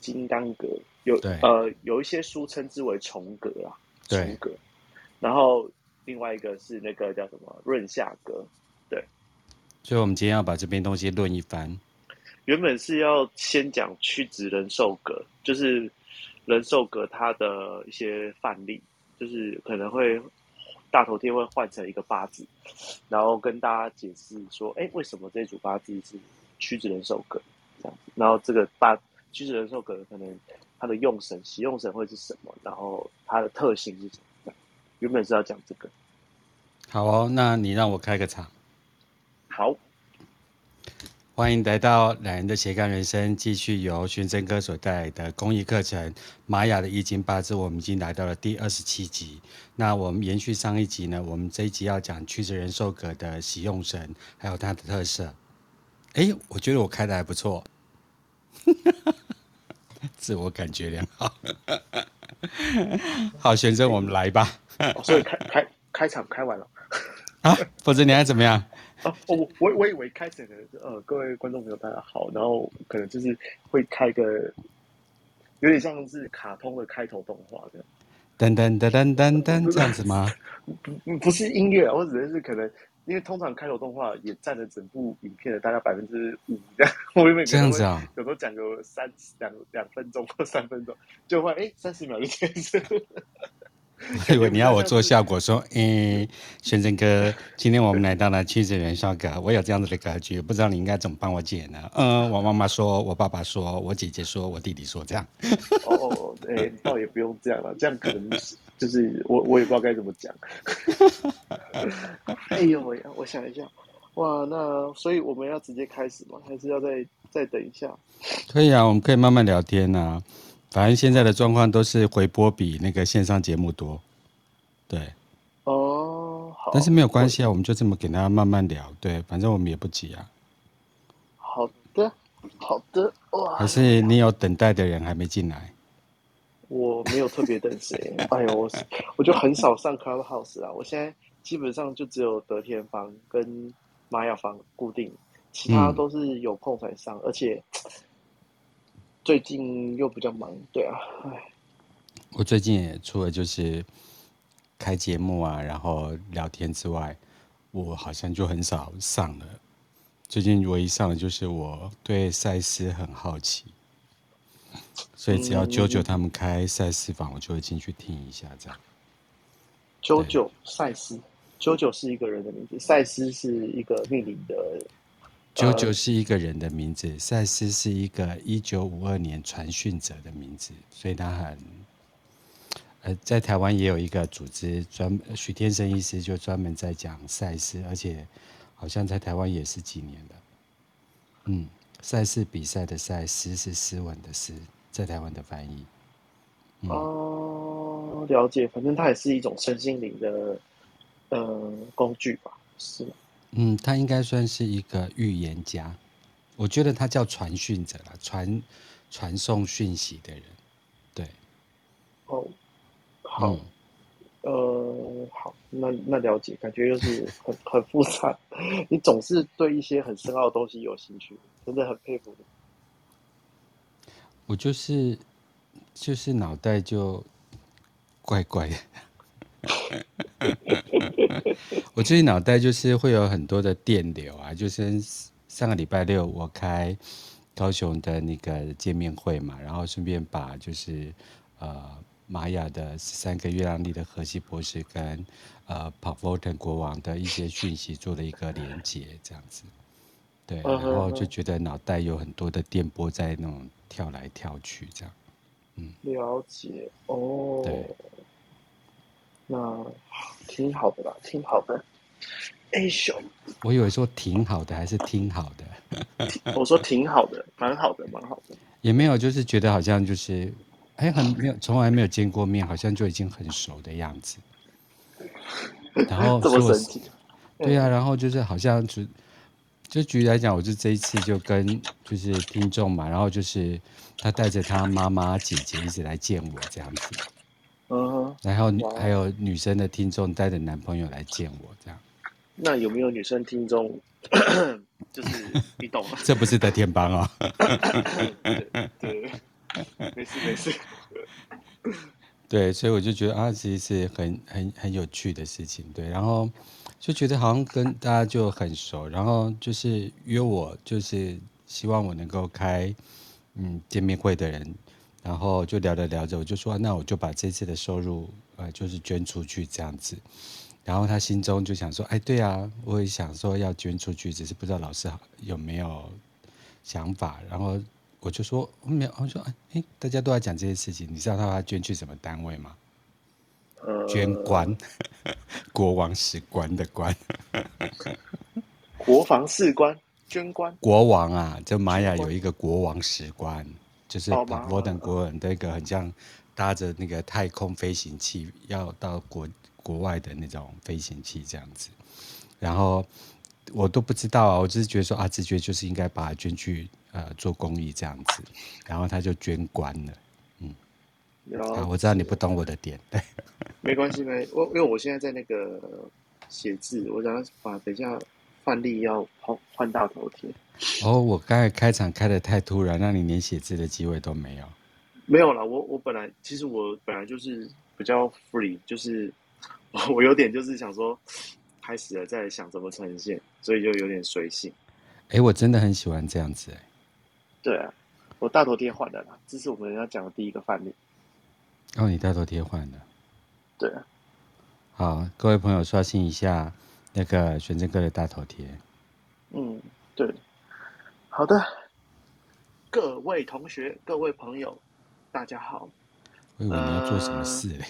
金刚格，有呃有一些书称之为重格啊，重格。然后另外一个是那个叫什么润下格，对。所以，我们今天要把这边东西论一番。原本是要先讲屈指人寿格，就是人寿格它的一些范例，就是可能会大头贴会换成一个八字，然后跟大家解释说，哎，为什么这组八字是屈指人寿格这样子？然后这个八屈指人寿格可能它的用神、使用神会是什么？然后它的特性是什么？原本是要讲这个。好哦，那你让我开个场。好。欢迎来到懒人的斜杠人生，继续由玄真哥所带来的公益课程《玛雅的易经八字》，我们已经来到了第二十七集。那我们延续上一集呢，我们这一集要讲屈子人寿格的喜用神，还有它的特色。哎，我觉得我开的还不错，自我感觉良好。好，玄真，我们来吧。哦、所以开开开场开完了啊？否则你还怎么样？哦，我我我以为开始的呃，各位观众朋友大家好，然后可能就是会开个有点像是卡通的开头动画这样，噔噔噔噔噔噔这样子吗？不不是音乐，我只能是可能，因为通常开头动画也占了整部影片的大概百分之五这样，我原本这样子啊，有时候讲个三两两分钟或三分钟，就会哎三十秒就结束。我以为你要我做效果，说，嗯，玄真哥，今天我们来到了屈指人寿格，我有这样子的格局，不知道你应该怎么帮我解呢？嗯，我妈妈说，我爸爸说，我姐姐说，我弟弟说，这样。哦，哎、欸，倒也不用这样了，这样可能就是我，我也不知道该怎么讲。哎呦，我我想一下，哇，那所以我们要直接开始吗？还是要再再等一下？可以啊，我们可以慢慢聊天啊。反正现在的状况都是回播比那个线上节目多，对。哦，好。但是没有关系啊，我们就这么给大家慢慢聊，对，反正我们也不急啊。好的，好的，哇。还是你有等待的人还没进来？我没有特别等谁，哎呦，我我就很少上 Clubhouse 啊，我现在基本上就只有得天方跟玛雅方固定，其他都是有空才上，嗯、而且。最近又比较忙，对啊，唉。我最近也除了就是开节目啊，然后聊天之外，我好像就很少上了。最近唯一上的就是我对赛斯很好奇，所以只要啾啾他们开赛斯房，我就会进去听一下这样。九九赛斯，啾啾是一个人的名字，赛斯是一个命名的。九九是一个人的名字，赛斯是一个一九五二年传讯者的名字，所以他很，呃，在台湾也有一个组织专，许天生医师就专门在讲赛斯，而且好像在台湾也是几年了。嗯，赛事比赛的赛，斯是斯文的斯，在台湾的翻译。嗯、哦，了解，反正它也是一种身心灵的，呃，工具吧，是吗？嗯，他应该算是一个预言家，我觉得他叫传讯者啦，传传送讯息的人，对。哦，好，嗯、呃，好，那那了解，感觉又是很 很复杂。你总是对一些很深奥的东西有兴趣，真的很佩服你。我就是就是脑袋就怪怪的。我最近脑袋就是会有很多的电流啊，就是上个礼拜六我开高雄的那个见面会嘛，然后顺便把就是呃玛雅的十三个月亮历的荷西博士跟呃 Pavlotin 国王的一些讯息做了一个连接，这样子，对，然后就觉得脑袋有很多的电波在那种跳来跳去，这样，嗯，了解哦，对。那挺好的吧，挺好的。哎熊，我以为说挺好的，还是挺好的。我说挺好的，蛮好的，蛮好的。也没有，就是觉得好像就是，哎，很没有，从来没有见过面，好像就已经很熟的样子。然后 这么神奇。对呀、啊，然后就是好像就就举例来讲，我就这一次就跟就是听众嘛，然后就是他带着他妈妈姐姐一直来见我这样子。嗯哼，然后还有女生的听众带着男朋友来见我，这样。那有没有女生听众？就是你懂吗？这不是得天帮哦。对，没事没事。对，所以我就觉得啊，其实是很很很有趣的事情。对，然后就觉得好像跟大家就很熟，然后就是约我，就是希望我能够开嗯见面会的人，然后就聊着聊着，我就说那我就把这次的收入呃就是捐出去这样子。然后他心中就想说，哎，对啊，我也想说要捐出去，只是不知道老师有没有想法。然后。我就说没有，我说哎，大家都在讲这些事情，你知道他要捐去什么单位吗？呃、捐官，国王史官的官，国防士官，捐官。国王啊，就玛雅有一个国王史官，就是摩登国人的一个很像搭着那个太空飞行器要到国国外的那种飞行器这样子，然后我都不知道啊，我只是觉得说啊，直觉就是应该把它捐去。呃，做公益这样子，然后他就捐官了，嗯，啊，我知道你不懂我的点，对，没关系，没，我因为我现在在那个写字，我想把等一下范例要换换大头贴。哦，我刚才开场开的太突然，让你连写字的机会都没有。没有了，我我本来其实我本来就是比较 free，就是 我有点就是想说开始了，在想怎么呈现，所以就有点随性。哎，我真的很喜欢这样子，哎。对啊，我大头贴换了啦，这是我们要讲的第一个范例。哦，你大头贴换了？对啊。好，各位朋友刷新一下那个玄真哥的大头贴。嗯，对。好的，各位同学、各位朋友，大家好。我以为你要做什么事嘞？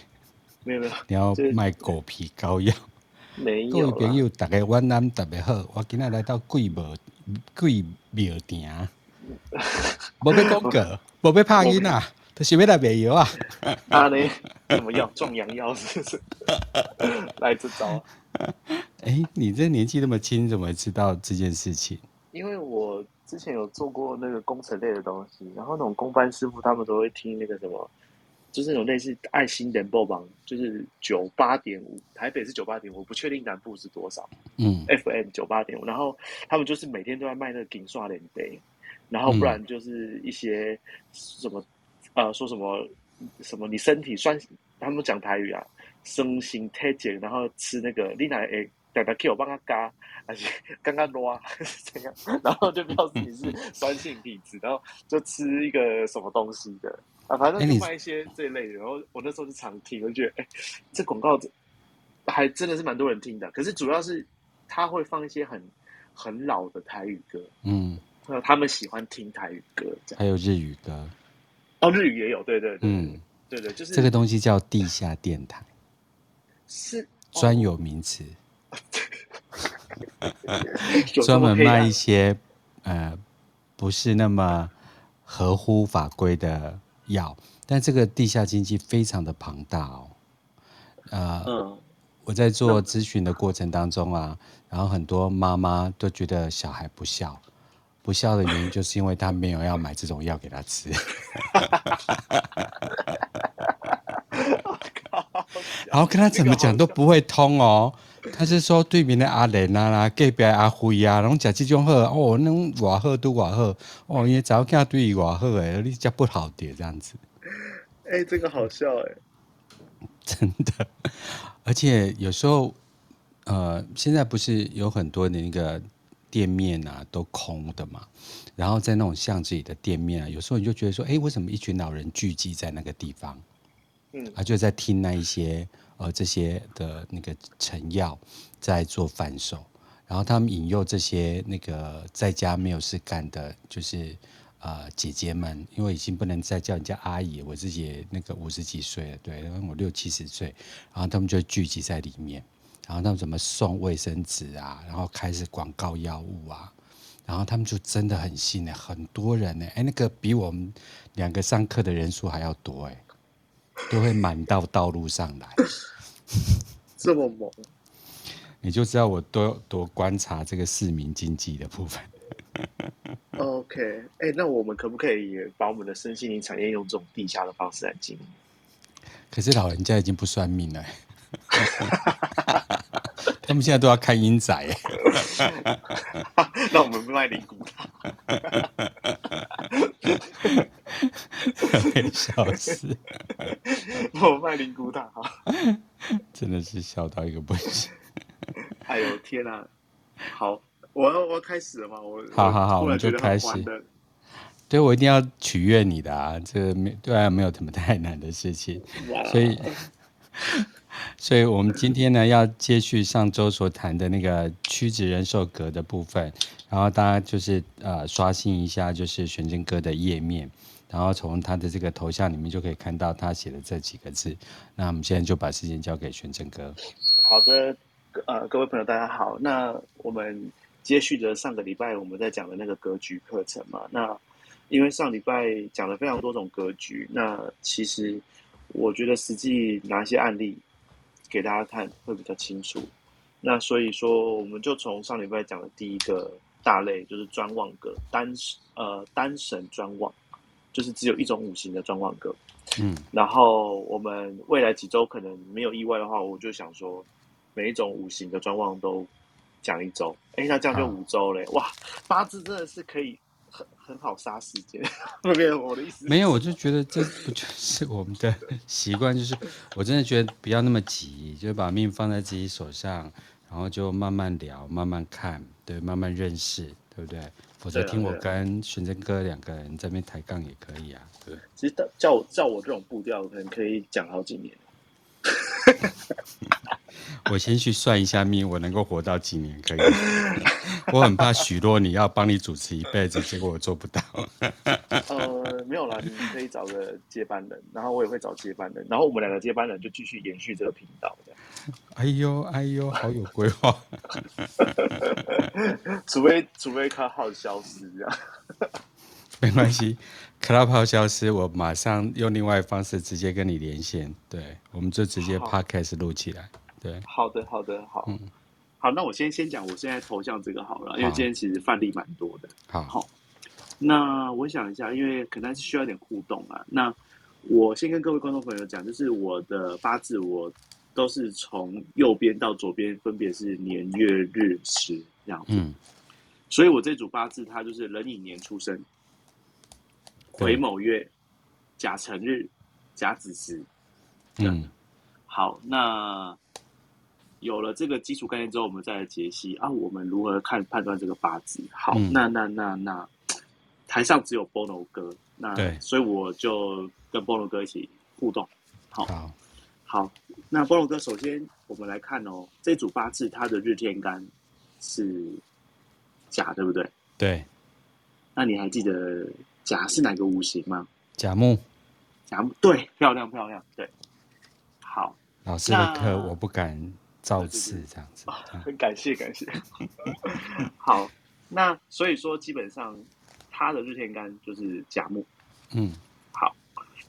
没有没有。你要卖狗皮膏药？没有。各位朋友，大家晚安，特别好。我今天来到贵庙贵庙店。没被公格，没被怕音啊，他是没来卖药啊？啊呢？什么药？壮阳药是不是？来这招。哎，你这年纪那么轻，怎么知道这件事情？因为我之前有做过那个工程类的东西，然后那种工班师傅他们都会听那个什么，就是那种类似爱心联播榜，就是九八点五，台北是九八点五，我不确定南部是多少。嗯，FM 九八点五，然后他们就是每天都在卖那个金刷脸杯。然后不然就是一些什么，嗯、呃，说什么什么你身体酸，他们讲台语啊，身心体健，然后吃那个你奶诶，大家给我帮他嘎，而且 刚刚拉这样，然后就表示你是酸性体质，然后就吃一个什么东西的啊，反正就卖一些这一类的。然后我那时候就常听，我就觉得哎，这广告还真的是蛮多人听的。可是主要是他会放一些很很老的台语歌，嗯。他们喜欢听台语歌，还有日语歌。哦，日语也有，对对对，嗯，对对，就是这个东西叫地下电台，是。专有名词，专门卖一些呃不是那么合乎法规的药，但这个地下经济非常的庞大哦。呃，嗯，我在做咨询的过程当中啊，然后很多妈妈都觉得小孩不孝。不孝的原因就是因为他没有要买这种药给他吃，然后跟他怎么讲都不会通哦。他是说对面的阿莲啊啦，隔壁阿辉啊，然后讲这种话哦，那外好都外好哦，因为早看对外好诶，你讲不好点这样子。哎、欸，这个好笑哎，真的。而且有时候，呃，现在不是有很多的那个。店面啊都空的嘛，然后在那种巷子里的店面啊，有时候你就觉得说，哎，为什么一群老人聚集在那个地方？嗯，啊，就在听那一些呃这些的那个成药在做贩售，然后他们引诱这些那个在家没有事干的，就是呃姐姐们，因为已经不能再叫人家阿姨，我自己那个五十几岁了，对，然后我六七十岁，然后他们就聚集在里面。然后他们怎么送卫生纸啊？然后开始广告药物啊？然后他们就真的很信呢，很多人呢，哎，那个比我们两个上课的人数还要多哎，都会满到道路上来，这么猛，你就知道我多多观察这个市民经济的部分。OK，哎，那我们可不可以把我们的身心灵产业用这种地下的方式来经营？可是老人家已经不算命了。他们现在都要看英仔，那我们卖灵骨塔。被笑死！我卖灵骨塔，真的是笑到一个不行。哎呦天哪、啊！好，我要我要开始了吗？我好好好，我们就开始。对，我一定要取悦你的啊！这个没对啊，没有什么太难的事情，所以。所以，我们今天呢，要接续上周所谈的那个屈指人寿格的部分，然后大家就是呃刷新一下，就是玄真哥的页面，然后从他的这个头像里面就可以看到他写的这几个字。那我们现在就把时间交给玄真哥。好的，呃，各位朋友，大家好。那我们接续着上个礼拜我们在讲的那个格局课程嘛。那因为上礼拜讲了非常多种格局，那其实我觉得实际拿一些案例。给大家看会比较清楚。那所以说，我们就从上礼拜讲的第一个大类，就是专旺格单呃单神专旺，就是只有一种五行的专旺格。嗯，然后我们未来几周可能没有意外的话，我就想说，每一种五行的专望都讲一周。哎，那这样就五周嘞！哇，八字真的是可以。很很好杀时间，没有我的意思。没有，我就觉得这不就是我们的习惯？就是 我真的觉得不要那么急，就把命放在自己手上，然后就慢慢聊，慢慢看，对，慢慢认识，对不对？否则听我跟玄真哥两个人在那边抬杠也可以啊，对。其实叫我叫我这种步调，可能可以讲好几年。我先去算一下命，我能够活到几年可以？我很怕许诺你要帮你主持一辈子，结果我做不到。呃，没有啦，你可以找个接班人，然后我也会找接班人，然后我们两个接班人就继续延续这个频道。哎呦哎呦，好有规划。除非除非他号消失这样。没关系，Clubhouse 消失，我马上用另外的方式直接跟你连线。对，我们就直接 Podcast 录起来。对，好的，好的，好，嗯，好，那我先先讲我现在头像这个好了，因为今天其实范例蛮多的。好，好，那我想一下，因为可能还是需要一点互动啊。那我先跟各位观众朋友讲，就是我的八字，我都是从右边到左边分别是年月日时这样子。嗯，所以我这组八字它就是壬寅年出生，癸卯月，甲辰日，甲子时。嗯，好，那。有了这个基础概念之后，我们再来解析啊，我们如何看判断这个八字？好，嗯、那那那那台上只有 Bono 哥，那对，所以我就跟 Bono 哥一起互动。好，好，好，那 Bono 哥，首先我们来看哦，这组八字它的日天干是甲，对不对？对。那你还记得甲是哪个五行吗？甲木。甲木，对，漂亮漂亮，对。好，老师的课我不敢。造次这样子，很感谢感谢。好，那所以说基本上他的日天干就是甲木。嗯，好，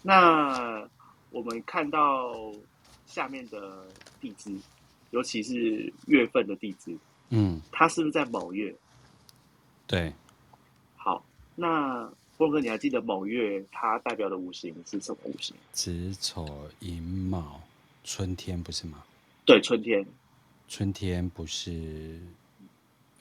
那我们看到下面的地支，尤其是月份的地支，嗯，它是不是在卯月？对。好，那波哥，你还记得卯月它代表的五行是什么五行？子丑寅卯，春天不是吗？对，春天，春天不是，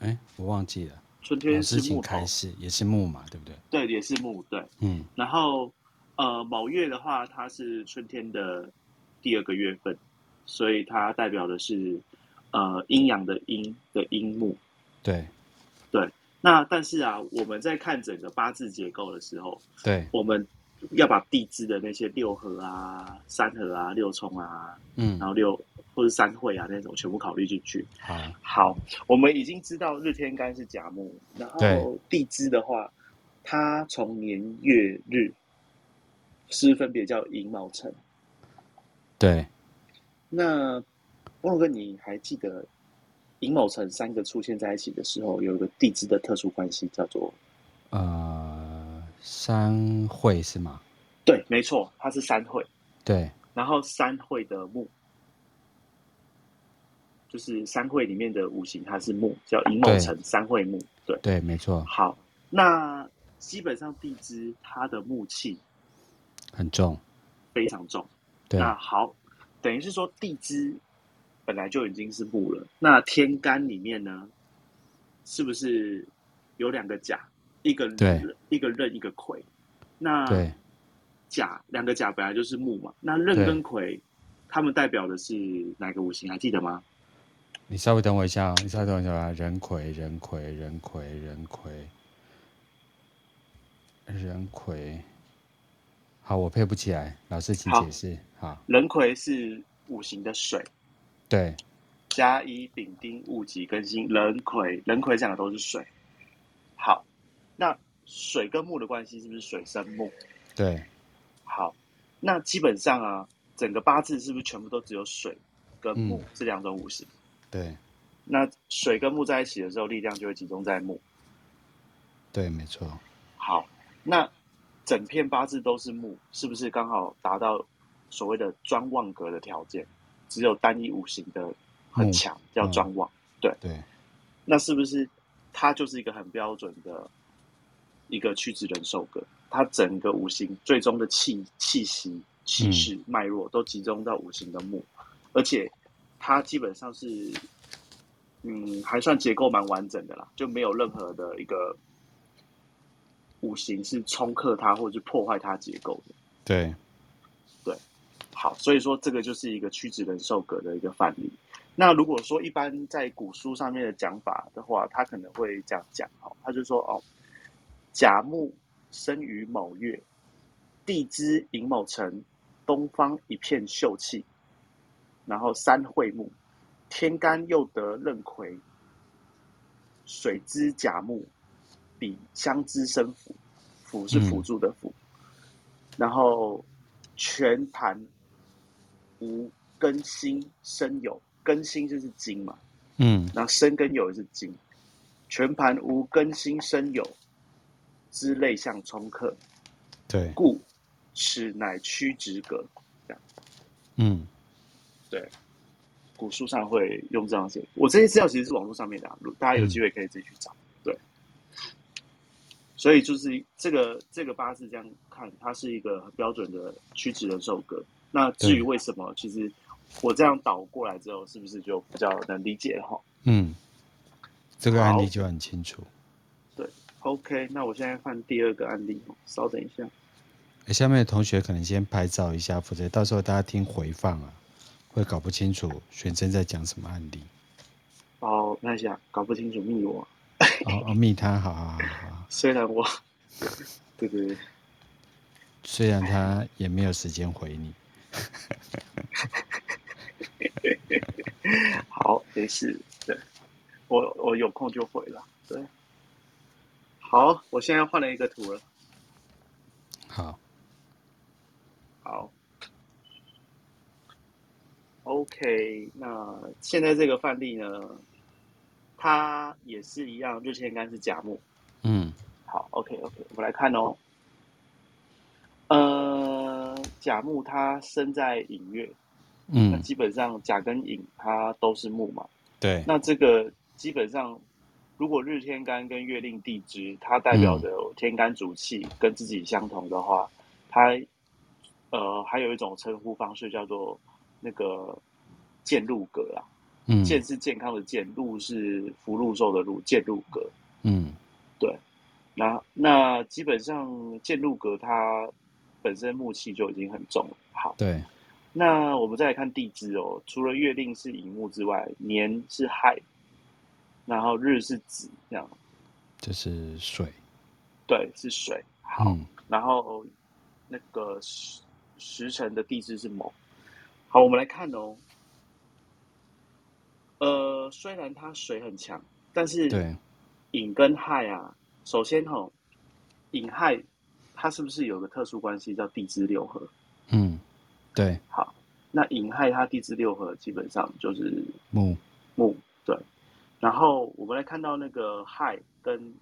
哎，我忘记了。春天是木开始，也是木嘛，对不对？对，也是木，对。嗯。然后，呃，卯月的话，它是春天的第二个月份，所以它代表的是，呃，阴阳的阴的阴木。对，对。那但是啊，我们在看整个八字结构的时候，对，我们要把地支的那些六合啊、三合啊、六冲啊，嗯，然后六。或者三会啊那种全部考虑进去。好，好，我们已经知道日天干是甲木，然后地支的话，它从年月日是分别叫寅卯辰。对。那汪哥，你还记得寅卯辰三个出现在一起的时候，有一个地支的特殊关系，叫做呃三会是吗？对，没错，它是三会。对。然后三会的木。就是三会里面的五行，它是木，叫寅卯辰三会木。对对，没错。好，那基本上地支它的木气很重，非常重。对。那好，等于是说地支本来就已经是木了。那天干里面呢，是不是有两个甲，一个对，一个壬，一个癸？那对甲两个甲本来就是木嘛，那壬跟癸，他们代表的是哪个五行？还记得吗？你稍微等我一下，你稍微等我一下啊！壬癸，壬癸，壬癸，壬癸，壬癸。好，我配不起来，老师请解释。好，壬癸是五行的水。对。甲乙丙丁戊己庚辛，壬癸，壬癸讲的都是水。好，那水跟木的关系是不是水生木？对。好，那基本上啊，整个八字是不是全部都只有水跟木这两种五行？对。那水跟木在一起的时候，力量就会集中在木。对，没错。好，那整片八字都是木，是不是刚好达到所谓的专旺格的条件？只有单一五行的。很强，叫专旺，嗯，对对。那是不是它就是一个很标准的一个屈指人寿格？它整个五行最终的气气息、气势、脉络都集中到五行的木，嗯，而且它基本上是，嗯，还算结构蛮完整的啦，就没有任何的一个五行是冲克它或者是破坏它结构的。对对，好，所以说这个就是一个屈指人寿格的一个范例。那如果说一般在古书上面的讲法的话，他可能会这样讲哦，他就说哦，甲木生于卯月，地支寅卯辰，东方一片秀气，然后三会木，天干又得壬癸，水之甲木，比相之生辅，辅是辅助的辅，嗯、然后全盘无庚辛申酉。庚辛就是金嘛，嗯，那生跟有也是金，全盘无庚辛申酉之类相冲克，对，故此乃屈直格，这样，嗯，对，古书上会用这样写，我这些资料其实是网络上面的，大家有机会可以自己去找，对，所以就是这个这个八字这样看，它是一个很标准的屈直人寿格，那至于为什么，其实。我这样倒过来之后，是不是就比较能理解哈？嗯，这个案例就很清楚。对，OK，那我现在换第二个案例，稍等一下。下面的同学可能先拍照一下，否则到时候大家听回放啊，会搞不清楚学生在讲什么案例。哦，那一下搞不清楚密我。哦哦，密他，好好好好。虽然我，对对对，虽然他也没有时间回你。好，没事。对，我我有空就回了。对，好，我现在换了一个图了。好，好，OK。那现在这个范例呢，它也是一样，日天干是甲木。嗯，好，OK，OK，、OK, OK, 我们来看哦。呃，甲木它生在寅月。嗯，那基本上甲跟寅它都是木嘛，对。那这个基本上，如果日天干跟月令地支它代表的天干主气跟自己相同的话，嗯、它呃还有一种称呼方式叫做那个健禄格啊。嗯，健是健康的健，禄是福禄寿的禄，健禄格。嗯，对。那那基本上健禄格它本身木气就已经很重了。好，对。那我们再来看地支哦，除了月令是乙木之外，年是亥，然后日是子，这样，这是水，对，是水。好，嗯、然后那个时时辰的地支是卯。好，我们来看哦。呃，虽然它水很强，但是对寅跟亥啊，首先吼、哦，寅亥它是不是有个特殊关系叫地支六合？嗯。对，好，那寅亥它地支六合基本上就是木木，对。然后我们来看到那个亥跟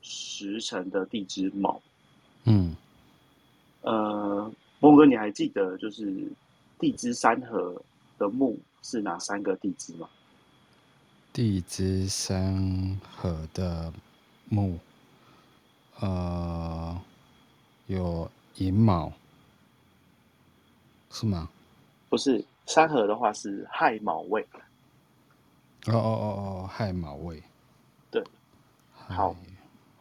时辰的地支卯，嗯，呃，峰哥，你还记得就是地支三合的木是哪三个地支吗？地支三合的木，呃，有寅卯。是吗？不是，三合的话是亥卯未。哦哦哦哦，亥卯未。对，好。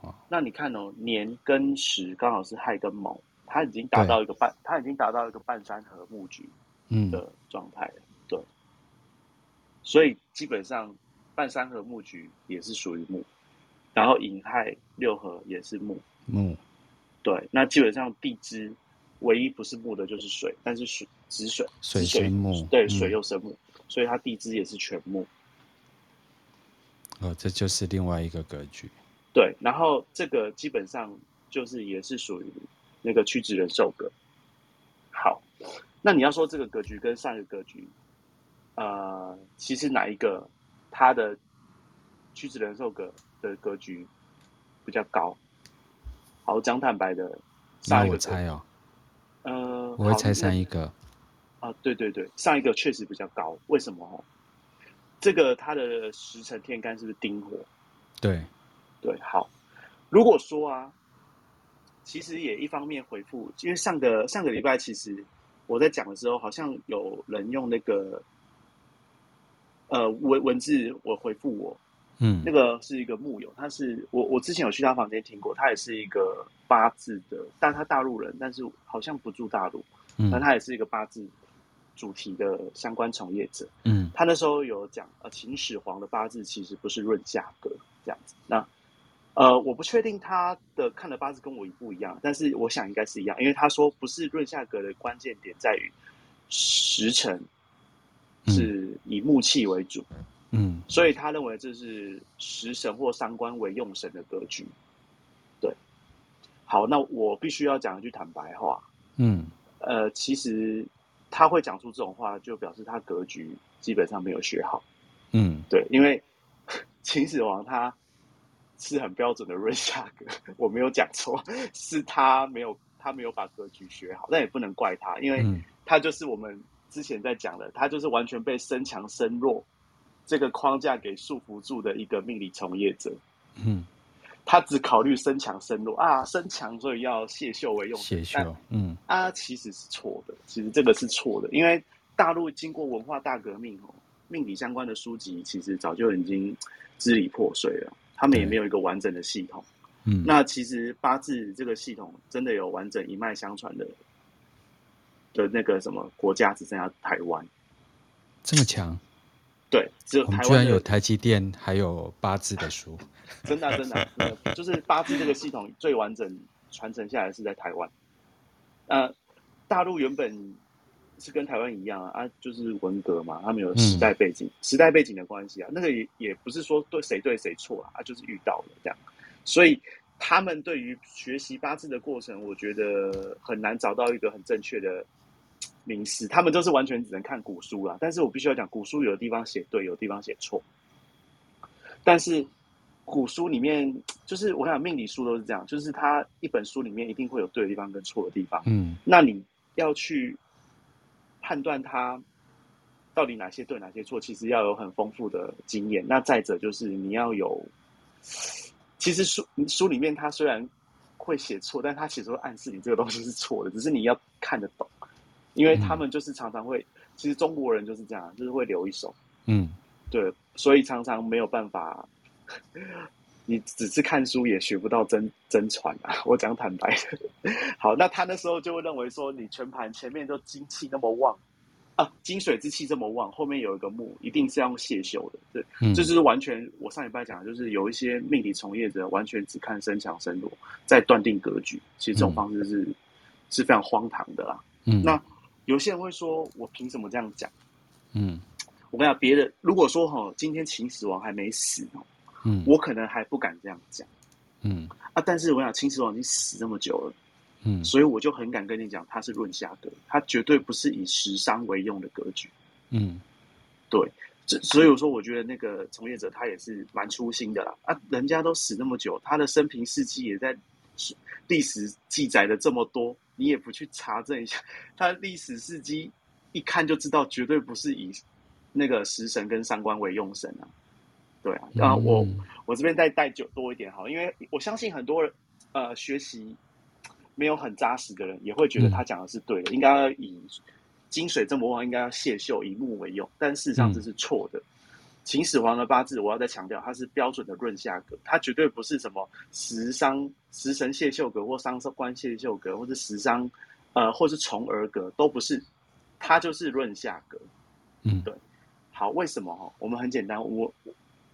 哦。那你看哦，年跟时刚好是亥跟卯，它已经达到一个半，它已经达到一个半山合木局的状态了。嗯、对，所以基本上半山合木局也是属于木，然后寅亥六合也是木。木，对，那基本上地支唯一不是木的就是水，但是水子水水生木，对，水又生木，嗯、所以它地支也是全木。哦，这就是另外一个格局。对，然后这个基本上就是也是属于那个曲直人寿格。好，那你要说这个格局跟上一个格局，呃，其实哪一个它的曲直人寿格的格局比较高？好，讲坦白的，上一个我猜哦，呃，我会猜上一个。啊，对对对，上一个确实比较高，为什么？这个它的时辰天干是不是丁火？对，对，好。如果说啊，其实也一方面回复，因为上个上个礼拜其实我在讲的时候，好像有人用那个呃文文字我回复我，嗯，那个是一个木友，他是我我之前有去他房间听过，他也是一个八字的，但他大陆人，但是好像不住大陆，嗯，但他也是一个八字。主题的相关从业者，嗯，他那时候有讲，呃，秦始皇的八字其实不是论价格这样子。那，呃，我不确定他的看的八字跟我一不一样，但是我想应该是一样，因为他说不是论价格的关键点在于时辰是以木气为主，嗯，所以他认为这是食神或三官为用神的格局。对，好，那我必须要讲一句坦白话，嗯，呃，其实。他会讲出这种话，就表示他格局基本上没有学好。嗯，对，因为秦始皇他是很标准的润下格，我没有讲错，是他没有他没有把格局学好，但也不能怪他，因为他就是我们之前在讲的，他就是完全被身强身弱这个框架给束缚住的一个命理从业者。嗯。他只考虑身强身弱啊，身强所以要谢秀为用。谢秀，嗯，啊，其实是错的，其实这个是错的，因为大陆经过文化大革命哦，命理相关的书籍其实早就已经支离破碎了，他们也没有一个完整的系统。嗯，那其实八字这个系统真的有完整一脉相传的的那个什么国家，只剩下台湾这么强。对，只有台湾居然有台积电，还有八字的书，真的、啊、真的、啊真的，就是八字这个系统最完整传承下来是在台湾。呃，大陆原本是跟台湾一样啊，啊，就是文革嘛，他们有时代背景，嗯、时代背景的关系啊，那个也也不是说对谁对谁错啊，啊，就是遇到了这样，所以他们对于学习八字的过程，我觉得很难找到一个很正确的。名师，他们都是完全只能看古书啦。但是我必须要讲，古书有的地方写对，有的地方写错。但是古书里面，就是我想命理书都是这样，就是它一本书里面一定会有对的地方跟错的地方。嗯，那你要去判断它到底哪些对，哪些错，其实要有很丰富的经验。那再者就是你要有，其实书书里面它虽然会写错，但它其实会暗示你这个东西是错的，只是你要看得懂。因为他们就是常常会，嗯、其实中国人就是这样，就是会留一手，嗯，对，所以常常没有办法，你只是看书也学不到真真传啊。我讲坦白的，好，那他那时候就会认为说，你全盘前面都精气那么旺啊，金水之气这么旺，后面有一个木，一定是要用谢秀的，对，嗯、这就是完全我上礼拜讲的，就是有一些命理从业者完全只看身强身弱，在断定格局，其实这种方式是、嗯、是非常荒唐的啦，嗯，那。有些人会说：“我凭什么这样讲？”嗯，我跟你讲，别的如果说哈，今天秦始皇还没死哦，嗯，我可能还不敢这样讲，嗯。啊，但是我想秦始皇已经死这么久了，嗯，所以我就很敢跟你讲，他是论下格，他绝对不是以食商为用的格局，嗯，对，这所以我说，我觉得那个从业者他也是蛮粗心的啦，啊，人家都死那么久，他的生平事迹也在历史记载了这么多。你也不去查证一下，他的历史事迹一看就知道，绝对不是以那个食神跟三官为用神啊。对啊，我、嗯、我这边再带久多一点好，因为我相信很多人呃学习没有很扎实的人，也会觉得他讲的是对的，嗯、应该要以金水这么旺，应该要谢秀以木为用，但事实上这是错的。秦始皇的八字，我要再强调，它是标准的润下格，它绝对不是什么食伤食神谢秀格或伤官谢秀格，或者食伤呃，或是重儿格，都不是，它就是润下格。嗯，对。好，为什么哈？我们很简单，我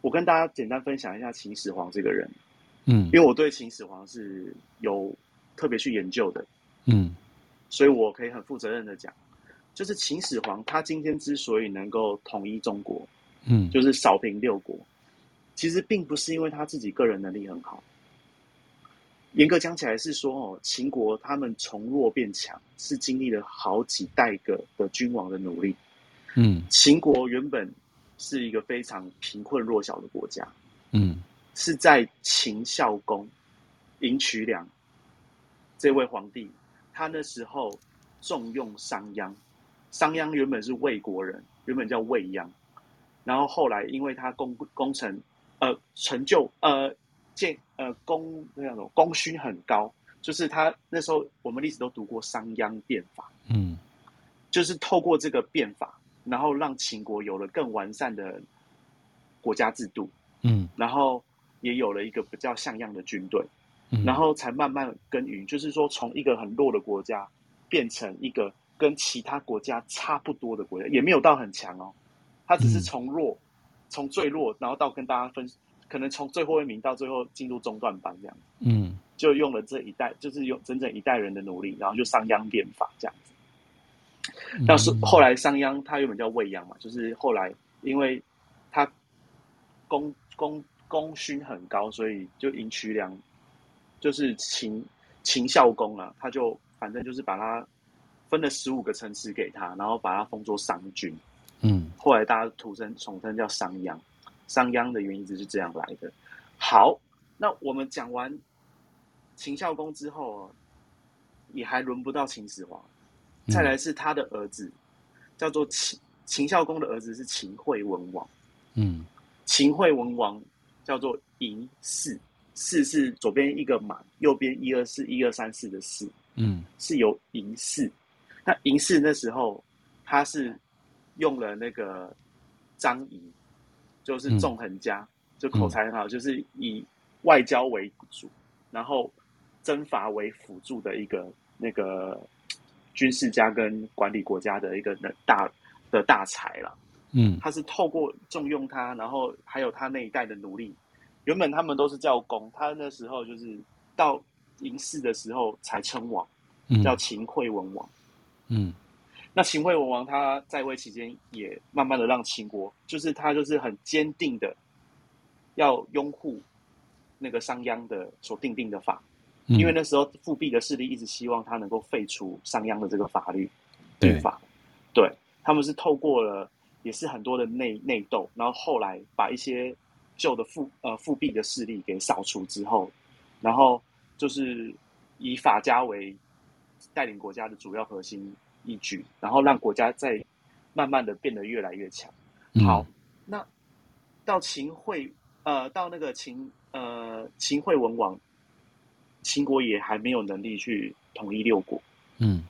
我跟大家简单分享一下秦始皇这个人。嗯，因为我对秦始皇是有特别去研究的。嗯，所以我可以很负责任的讲，就是秦始皇他今天之所以能够统一中国。嗯，就是扫平六国，其实并不是因为他自己个人能力很好。严格讲起来是说，哦，秦国他们从弱变强，是经历了好几代个的君王的努力。嗯，秦国原本是一个非常贫困弱小的国家。嗯，是在秦孝公赢渠梁这位皇帝，他那时候重用商鞅。商鞅原本是魏国人，原本叫魏鞅。然后后来，因为他功功成，呃，成就，呃，建，呃，功那叫什么功勋很高，就是他那时候我们历史都读过商鞅变法，嗯，就是透过这个变法，然后让秦国有了更完善的国家制度，嗯，然后也有了一个比较像样的军队，嗯，然后才慢慢耕耘，就是说从一个很弱的国家变成一个跟其他国家差不多的国家，也没有到很强哦。他只是从弱，从、嗯、最弱，然后到跟大家分，可能从最后一名到最后进入中段班这样。嗯，就用了这一代，就是用整整一代人的努力，然后就商鞅变法这样子。但是后来商鞅他原本叫未鞅嘛，就是后来因为他功功功勋很高，所以就赢渠梁，就是秦秦孝公啊，他就反正就是把他分了十五个城池给他，然后把他封作商君。嗯，后来大家土生统称叫商鞅，商鞅的原因就是这样来的。好，那我们讲完秦孝公之后，也还轮不到秦始皇，再来是他的儿子，嗯、叫做秦秦孝公的儿子是秦惠文王。嗯，秦惠文王叫做嬴驷，驷是左边一个马，右边一二四一二三四的四。嗯，是由嬴驷。那嬴驷那时候他是。用了那个张仪，就是纵横家，嗯、就口才很好，就是以外交为主，然后征伐为辅助的一个那个军事家跟管理国家的一个大的大才了。嗯，他是透过重用他，然后还有他那一代的努力，原本他们都是叫公，他那时候就是到嬴氏的时候才称王，叫秦惠文王。嗯。那秦惠文王他在位期间，也慢慢的让秦国，就是他就是很坚定的要拥护那个商鞅的所定定的法，嗯、因为那时候复辟的势力一直希望他能够废除商鞅的这个法律律法，对，对他们是透过了也是很多的内内斗，然后后来把一些旧的复呃复辟的势力给扫除之后，然后就是以法家为带领国家的主要核心。依据，然后让国家在慢慢的变得越来越强。好，嗯、那到秦惠，呃，到那个秦，呃，秦惠文王，秦国也还没有能力去统一六国。嗯，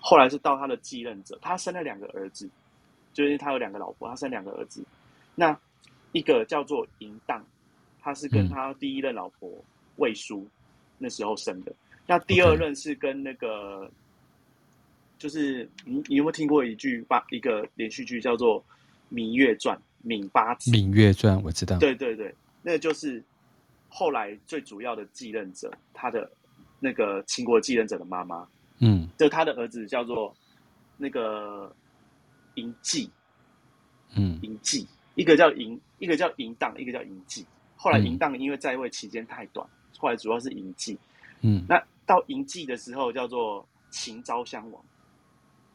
后来是到他的继任者，他生了两个儿子，就是他有两个老婆，他生两个儿子。那一个叫做嬴荡，他是跟他第一任老婆魏书那时候生的。那第二任是跟那个。就是你，你有没有听过一句八一个连续剧叫做《芈月传》？芈八子。《芈月传》我知道。对对对，那个就是后来最主要的继任者，他的那个秦国继任者的妈妈。嗯，就他的儿子叫做那个嬴稷。嗯，嬴稷，一个叫嬴，一个叫嬴荡，一个叫嬴稷。后来嬴荡因为在位期间太短，后来主要是嬴稷。嗯，那到嬴稷的时候叫做秦昭襄王。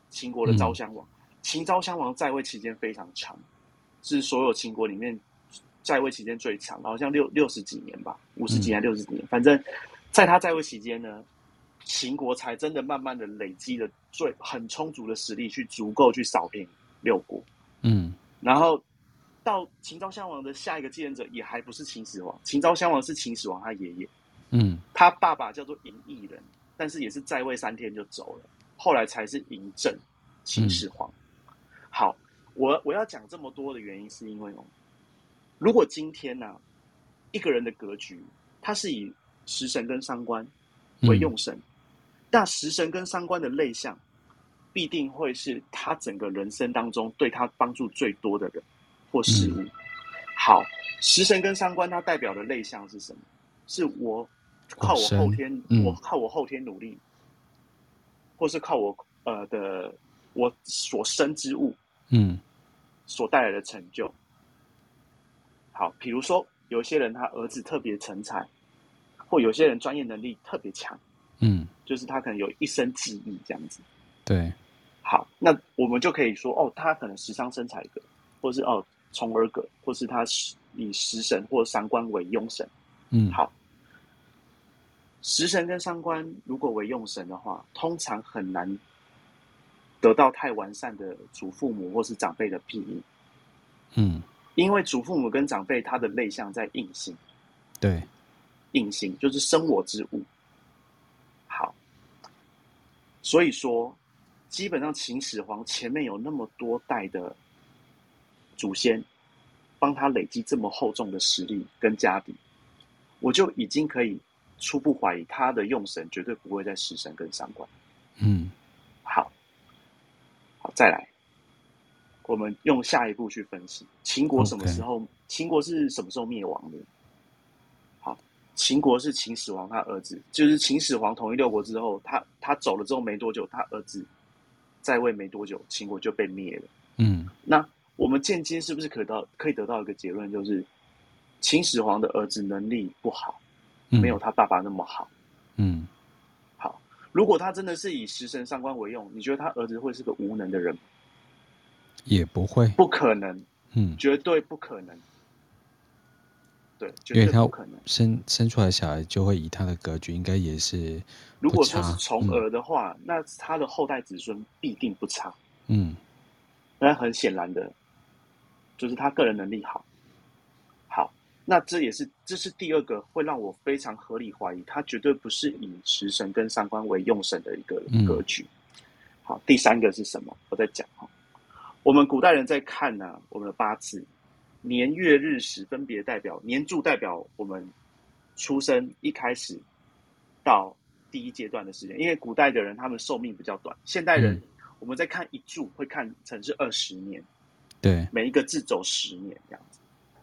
秦国的昭襄王，嗯、秦昭襄王在位期间非常长，是所有秦国里面在位期间最长，好像六六十几年吧，五十几年、六十几年，嗯、反正在他在位期间呢，秦国才真的慢慢的累积了最很充足的实力，去足够去扫平六国。嗯，然后到秦昭襄王的下一个继任者也还不是秦始皇，秦昭襄王是秦始皇他爷爷，嗯，他爸爸叫做嬴异人，但是也是在位三天就走了。后来才是嬴政，秦始皇。嗯、好，我我要讲这么多的原因，是因为哦，如果今天呢、啊，一个人的格局，他是以食神跟伤官为用神，那、嗯、食神跟伤官的类象，必定会是他整个人生当中对他帮助最多的人或事物。嗯、好，食神跟伤官，它代表的类象是什么？是我靠我后天，嗯、我靠我后天努力，或是靠我呃的我所生之物，嗯。所带来的成就，好，比如说有些人他儿子特别成才，或有些人专业能力特别强，嗯，就是他可能有一身技艺这样子。对，好，那我们就可以说，哦，他可能食伤生财格，或是哦从儿格，或是他以食神或三官为用神。嗯，好，食神跟伤官如果为用神的话，通常很难。得到太完善的祖父母或是长辈的庇荫，嗯，因为祖父母跟长辈他的类象在印星，对，印星就是生我之物。好，所以说基本上秦始皇前面有那么多代的祖先帮他累积这么厚重的实力跟家底，我就已经可以初步怀疑他的用神绝对不会在食神跟伤官，嗯。好，好再来，我们用下一步去分析秦国什么时候.秦国是什么时候灭亡的？好，秦国是秦始皇他儿子，就是秦始皇统一六国之后，他他走了之后没多久，他儿子在位没多久，秦国就被灭了。嗯，那我们间接是不是可到可以得到一个结论，就是秦始皇的儿子能力不好，嗯、没有他爸爸那么好。嗯。好如果他真的是以食神上官为用，你觉得他儿子会是个无能的人吗？也不会，不可能，嗯，绝对不可能。对，绝对不可能。生生出来小孩就会以他的格局，应该也是。如果说是从儿的话，嗯，那他的后代子孙必定不差。嗯，那很显然的，就是他个人能力好。那这也是，这是第二个会让我非常合理怀疑，他绝对不是以食神跟三官为用神的一个格局。嗯、好，第三个是什么？我在讲哈，我们古代人在看呢、啊，我们的八字年月日时分别代表年柱，代表我们出生一开始到第一阶段的时间。因为古代的人他们寿命比较短，现代人我们在看一柱会看成是二十年，对，每一个字走十年这样子。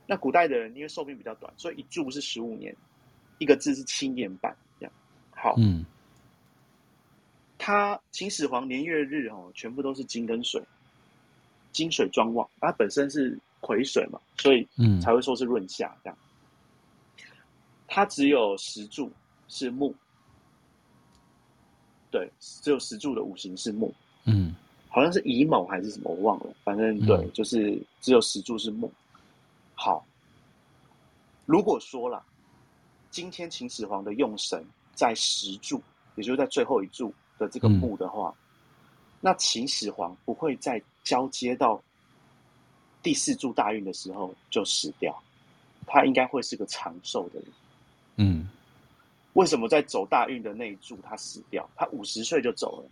那古代的人因为寿命比较短，所以一柱是十五年，一个字是七年半这样。好，嗯，他秦始皇年月日哦，全部都是金跟水，金水庄旺，它本身是癸水嘛，所以嗯才会说是润下这样。它只有十柱是木，对，只有十柱的五行是木，嗯，好像是乙卯还是什么我忘了，反正对，嗯、就是只有十柱是木。好，如果说了，今天秦始皇的用神在十柱，也就是在最后一柱的这个墓的话，嗯、那秦始皇不会在交接到第四柱大运的时候就死掉，他应该会是个长寿的人。嗯，为什么在走大运的那一柱他死掉？他五十岁就走了。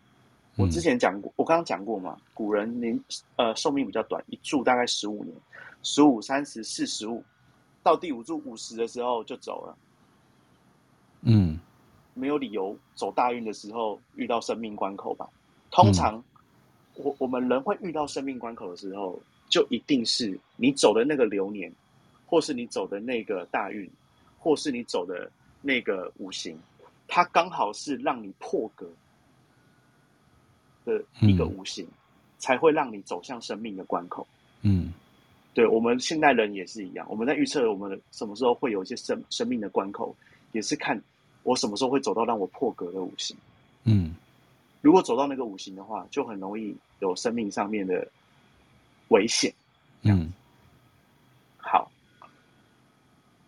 我之前讲过，我刚刚讲过嘛，古人年呃寿命比较短，一柱大概十五年。十五、三十、四十五，到第五柱五十的时候就走了。嗯，没有理由走大运的时候遇到生命关口吧？通常，嗯、我我们人会遇到生命关口的时候，就一定是你走的那个流年，或是你走的那个大运，或是你走的那个五行，它刚好是让你破格的一个五行，嗯、才会让你走向生命的关口。嗯。对，我们现代人也是一样，我们在预测我们什么时候会有一些生生命的关口，也是看我什么时候会走到让我破格的五行。嗯，如果走到那个五行的话，就很容易有生命上面的危险。嗯，好，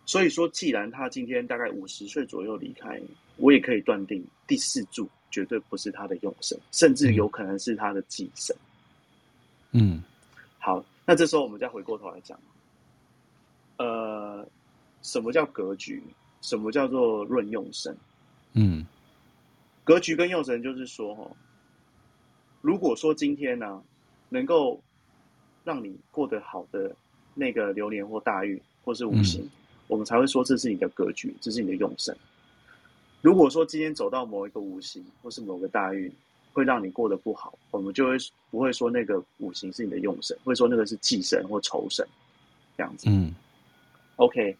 所以说，既然他今天大概五十岁左右离开，我也可以断定第四柱绝对不是他的用神，甚至有可能是他的忌神。嗯，好。那这时候我们再回过头来讲，呃，什么叫格局？什么叫做论用神？嗯，格局跟用神就是说，哈，如果说今天呢、啊，能够让你过得好的那个流年或大运或是五行，嗯、我们才会说这是你的格局，这是你的用神。如果说今天走到某一个五行或是某个大运，会让你过得不好，我们就会不会说那个五行是你的用神，会说那个是忌神或仇神，这样子。嗯，OK，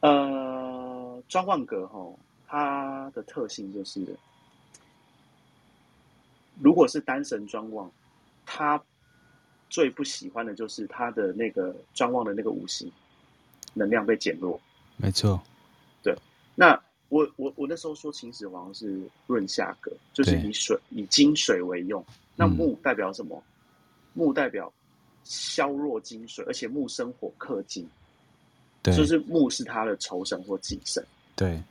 呃，专旺格哈，它的特性就是，如果是单神专旺，它最不喜欢的就是它的那个专旺的那个五行能量被减弱。没错，对，那。我我我那时候说秦始皇是润下格，就是以水以金水为用。那木代表什么？木代表削弱金水，而且木生火克金，对，就是木是他的仇神或忌神。对，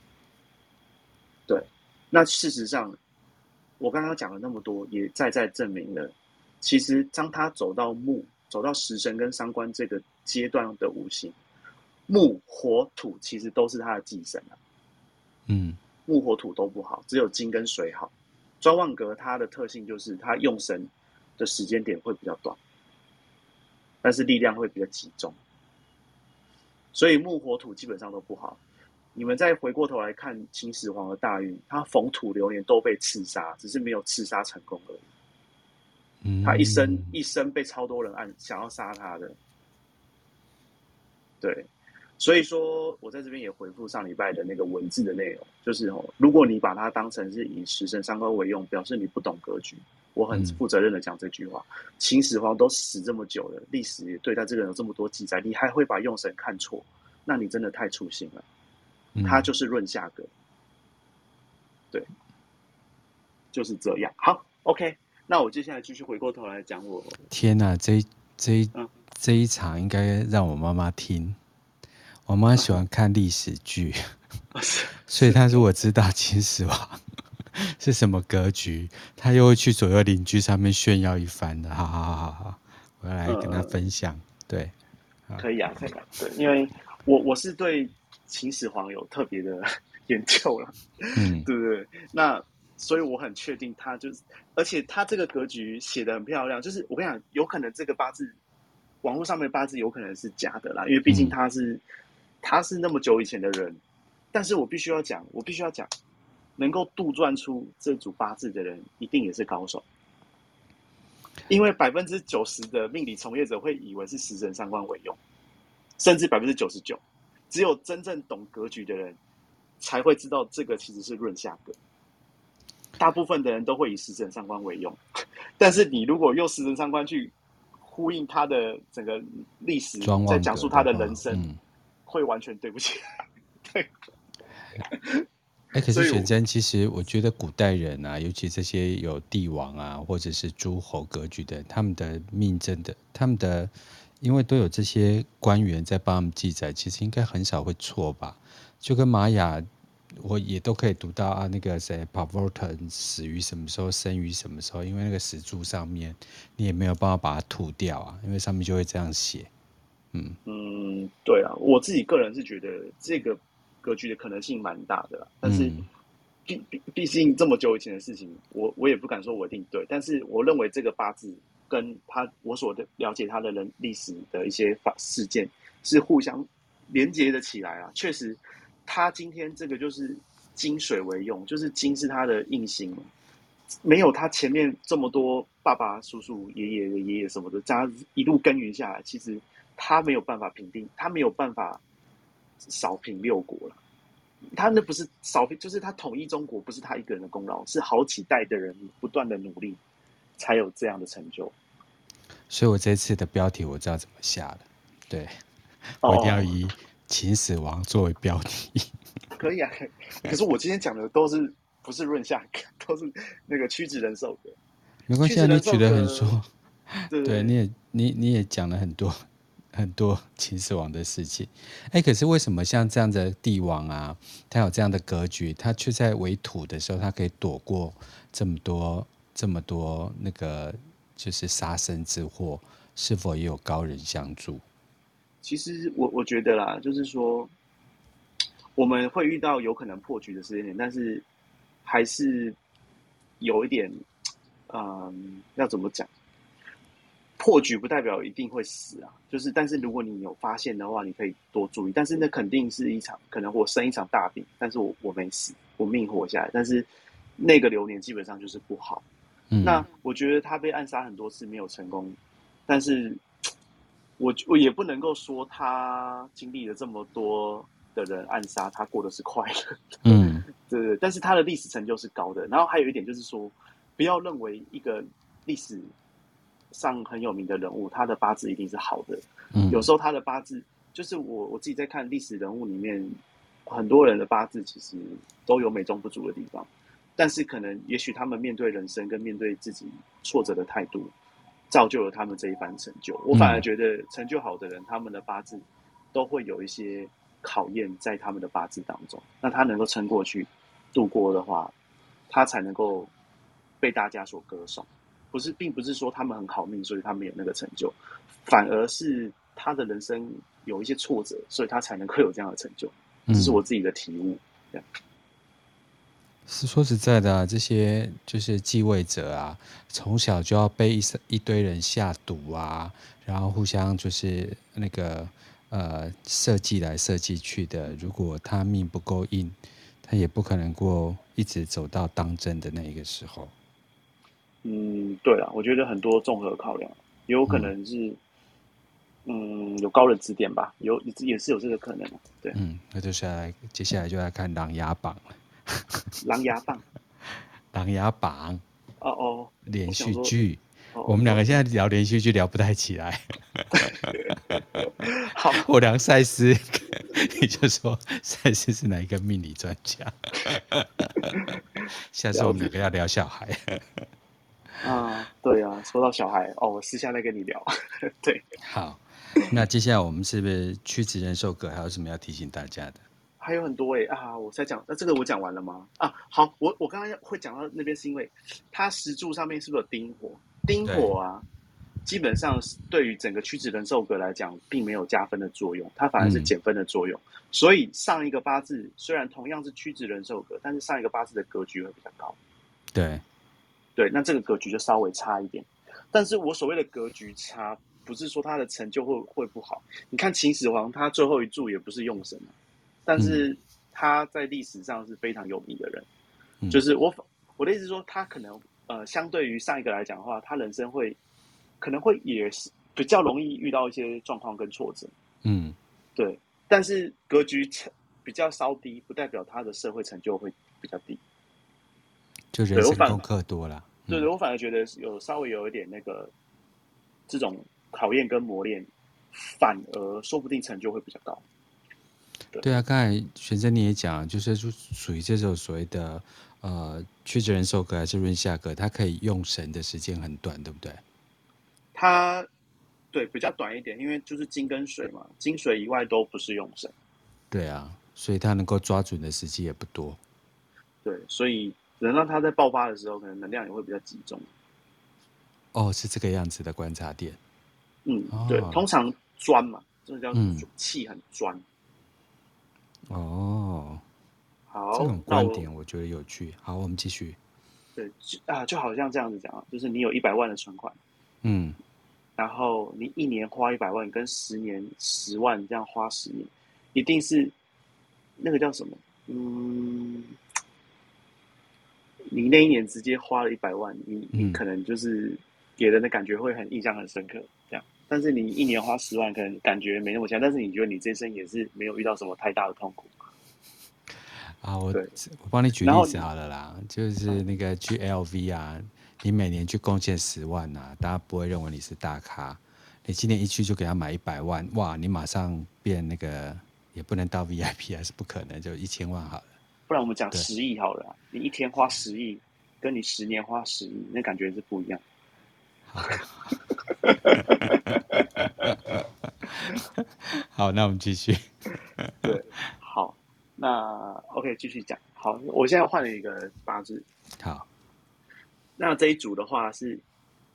对。那事实上，我刚刚讲了那么多，也再再证明了，其实当他走到木，走到食神跟伤官这个阶段的五行，木火土其实都是他的忌神啊。嗯，木火土都不好，只有金跟水好。专旺格它的特性就是它用神的时间点会比较短，但是力量会比较集中。所以木火土基本上都不好。你们再回过头来看秦始皇的大运，他逢土流年都被刺杀，只是没有刺杀成功而已。嗯，他一生一生被超多人按想要杀他的，对。所以说，我在这边也回复上礼拜的那个文字的内容，就是哦，如果你把它当成是以食神三官为用，表示你不懂格局。我很负责任的讲这句话。嗯、秦始皇都死这么久了，历史也对他这个人有这么多记载，你还会把用神看错？那你真的太粗心了。他就是论下格，对，就是这样。好，OK，那我接下来继续回过头来讲我。天哪，这一这这一场应该让我妈妈听。我妈喜欢看历史剧，所以她如果知道秦始皇 是什么格局，她又会去左右邻居上面炫耀一番的。好好好好好，我要来跟她分享。呃、对，可以啊，可以啊。对，因为我我是对秦始皇有特别的 研究了，嗯，对不对？那所以我很确定他就是，而且他这个格局写得很漂亮。就是我跟你讲，有可能这个八字网络上面的八字有可能是假的啦，因为毕竟他是。嗯他是那么久以前的人，但是我必须要讲，我必须要讲，能够杜撰出这组八字的人，一定也是高手。因为百分之九十的命理从业者会以为是食神三官为用，甚至百分之九十九，只有真正懂格局的人才会知道这个其实是论下格。大部分的人都会以食神三官为用，但是你如果用食神三官去呼应他的整个历史，在讲述他的人生。会完全对不起，对。哎、欸，可是选真，其实我觉得古代人啊，尤其这些有帝王啊，或者是诸侯格局的，他们的命真的，他们的因为都有这些官员在帮他们记载，其实应该很少会错吧？就跟玛雅，我也都可以读到啊，那个谁，Pavlotin 死于什么时候，生于什么时候，因为那个石柱上面你也没有办法把它吐掉啊，因为上面就会这样写。嗯嗯，对啊，我自己个人是觉得这个格局的可能性蛮大的啦。但是毕毕毕竟这么久以前的事情，我我也不敢说我一定对。但是我认为这个八字跟他我所的了解他的人历史的一些法事件是互相连接的起来啊。确实，他今天这个就是金水为用，就是金是他的印星，没有他前面这么多爸爸、叔叔、爷爷的爷爷什么的，这样一路耕耘下来，其实。他没有办法平定，他没有办法扫平六国了。他那不是扫平，就是他统一中国，不是他一个人的功劳，是好几代的人不断的努力，才有这样的成就。所以我这次的标题我知道怎么下了，对，我一定要以秦始皇作为标题。哦、可以啊，可是我今天讲的都是不是润下格，都是那个屈指人寿的。没关系啊，你举得很说，对，对，对，你也你你也讲了很多。很多秦始皇的事情，哎，可是为什么像这样的帝王啊，他有这样的格局，他却在为土的时候，他可以躲过这么多这么多那个就是杀身之祸？是否也有高人相助？其实我我觉得啦，就是说我们会遇到有可能破局的时间点，但是还是有一点，嗯，要怎么讲？破局不代表一定会死啊，就是但是如果你有发现的话，你可以多注意。但是那肯定是一场，可能我生一场大病，但是我我没死，我命活下来。但是那个流年基本上就是不好。嗯、那我觉得他被暗杀很多次没有成功，但是我我也不能够说他经历了这么多的人暗杀，他过的是快乐。嗯，对对。但是他的历史成就是高的。然后还有一点就是说，不要认为一个历史。上很有名的人物，他的八字一定是好的。嗯，有时候他的八字就是我我自己在看历史人物里面，很多人的八字其实都有美中不足的地方，但是可能也许他们面对人生跟面对自己挫折的态度，造就了他们这一番成就。我反而觉得成就好的人，他们的八字都会有一些考验在他们的八字当中，那他能够撑过去度过的话，他才能够被大家所歌颂。不是，并不是说他们很好命，所以他们有那个成就，反而是他的人生有一些挫折，所以他才能够有这样的成就。这是我自己的体悟。这样。是说实在的啊，这些就是继位者啊，从小就要被一一堆人下毒啊，然后互相就是那个呃设计来设计去的。如果他命不够硬，他也不可能过一直走到当真的那一个时候。嗯，对啊，我觉得很多综合考量，有可能是，嗯，嗯，有高人指点吧，有也是有这个可能。对，嗯，那就下来，接下来就来看琅琊榜了。琅琊榜，琅琊榜。哦哦，连续剧，我，我们两个现在聊连续剧聊不太起来。好，我聊赛斯，你就说赛斯是哪一个命理专家？下次我们两个要聊小孩。啊，对啊，说到小孩哦，我私下再跟你聊。对，好，那接下来我们是不是屈直人寿阁还有什么要提醒大家的？还有很多哎啊，我在讲，那这个我讲完了吗？啊，好，我我刚刚会讲到那边是因为它石柱上面是不是有丁火？丁火啊，基本上是对于整个屈直人寿格来讲，并没有加分的作用，它反而是减分的作用。嗯、所以上一个八字虽然同样是屈直人寿格，但是上一个八字的格局会比较高。对。对，那这个格局就稍微差一点，但是我所谓的格局差，不是说他的成就会会不好。你看秦始皇，他最后一柱也不是用神，但是他在历史上是非常有名的人。嗯、就是我我的意思是说，他可能呃，相对于上一个来讲的话，他人生会可能会也是比较容易遇到一些状况跟挫折。嗯，对，但是格局比较稍低，不代表他的社会成就会比较低。就人生功课多了，对对，我反而觉得有稍微有一点那个这种考验跟磨练，反而说不定成就会比较高。对，对啊，刚才玄真你也讲，就是属属于这种所谓的呃曲折人寿格还是润下格，它可以用神的时间很短，对不对？它对比较短一点，因为就是金跟水嘛，金水以外都不是用神。对啊，所以它能够抓准的时机也不多。对，所以。能让它在爆发的时候，可能能量也会比较集中。哦，是这个样子的观察点。嗯，对，通常专嘛，这个叫气很专。哦，好，这种观点我觉得有趣。好，我们继续。对啊，就好像这样子讲啊，就是你有一百万的存款，嗯，然后你一年花一百万，跟十年十万这样花十年，一定是那个叫什么？嗯。你那一年直接花了一百万，你你可能就是给人的感觉会很印象很深刻，这样。但是你一年花十万，可能感觉没那么强。但是你觉得你这一生也是没有遇到什么太大的痛苦。啊，我我帮你举例子好了啦，就是那个 GLV 啊，你每年去贡献十万啊，大家不会认为你是大咖。你今年一去就给他买一百万，哇，你马上变那个也不能到 VIP 还是不可能，就一千万好了。不然我们讲十亿好了，啊，你一天花十亿，跟你十年花十亿，那感觉是不一样。好，那我们继续。对，好，那 OK，继续讲。好，我现在换了一个八字。好，那这一组的话是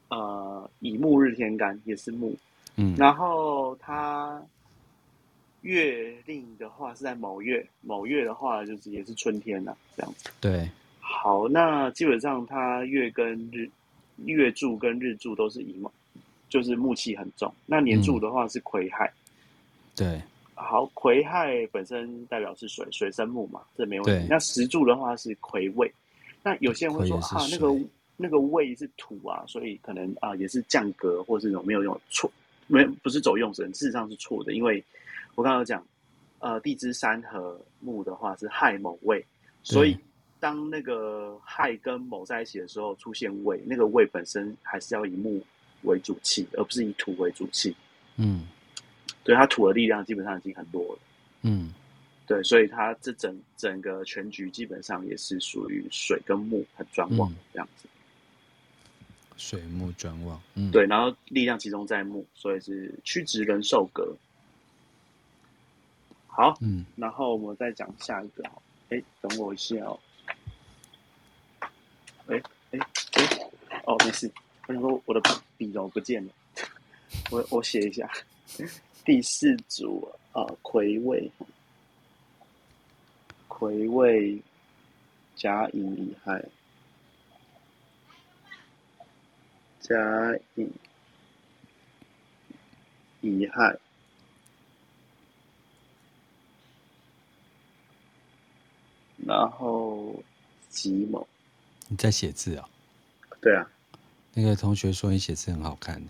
呃乙木日天干，也是木。嗯，然后它。月令的话是在某月，某月的话就是也是春天呐、啊，这样子。对，好，那基本上它月跟日月柱跟日柱都是乙卯，就是木气很重。那年柱的话是癸亥，嗯，对，好，癸亥本身代表是水，水生木嘛，这没问题。那时柱的话是癸未，那有些人会说啊，那个那个未是土啊，所以可能啊也是降格或是有没有用错，没不是走用神，事实上是错的，因为我刚刚讲，呃，地支三合木的话是亥卯未，所以。当那个亥跟卯在一起的时候，出现未，那个未本身还是要以木为主气，而不是以土为主气。嗯，对，它土的力量基本上已经很弱了。嗯，对，所以它这整整个全局基本上也是属于水跟木很专旺、嗯、这样子。水木专旺，嗯，对，然后力量集中在木，所以是曲直人寿格。好，嗯，然后我们再讲下一个。哎，等我一下哦。哎哎哎！哦，没事。我想说，我的笔怎么不见了？我我写一下。第四组啊，癸未，癸未，甲寅乙亥，甲寅乙亥，然后吉某。你在写字啊、哦？对啊，那个同学说你写字很好看。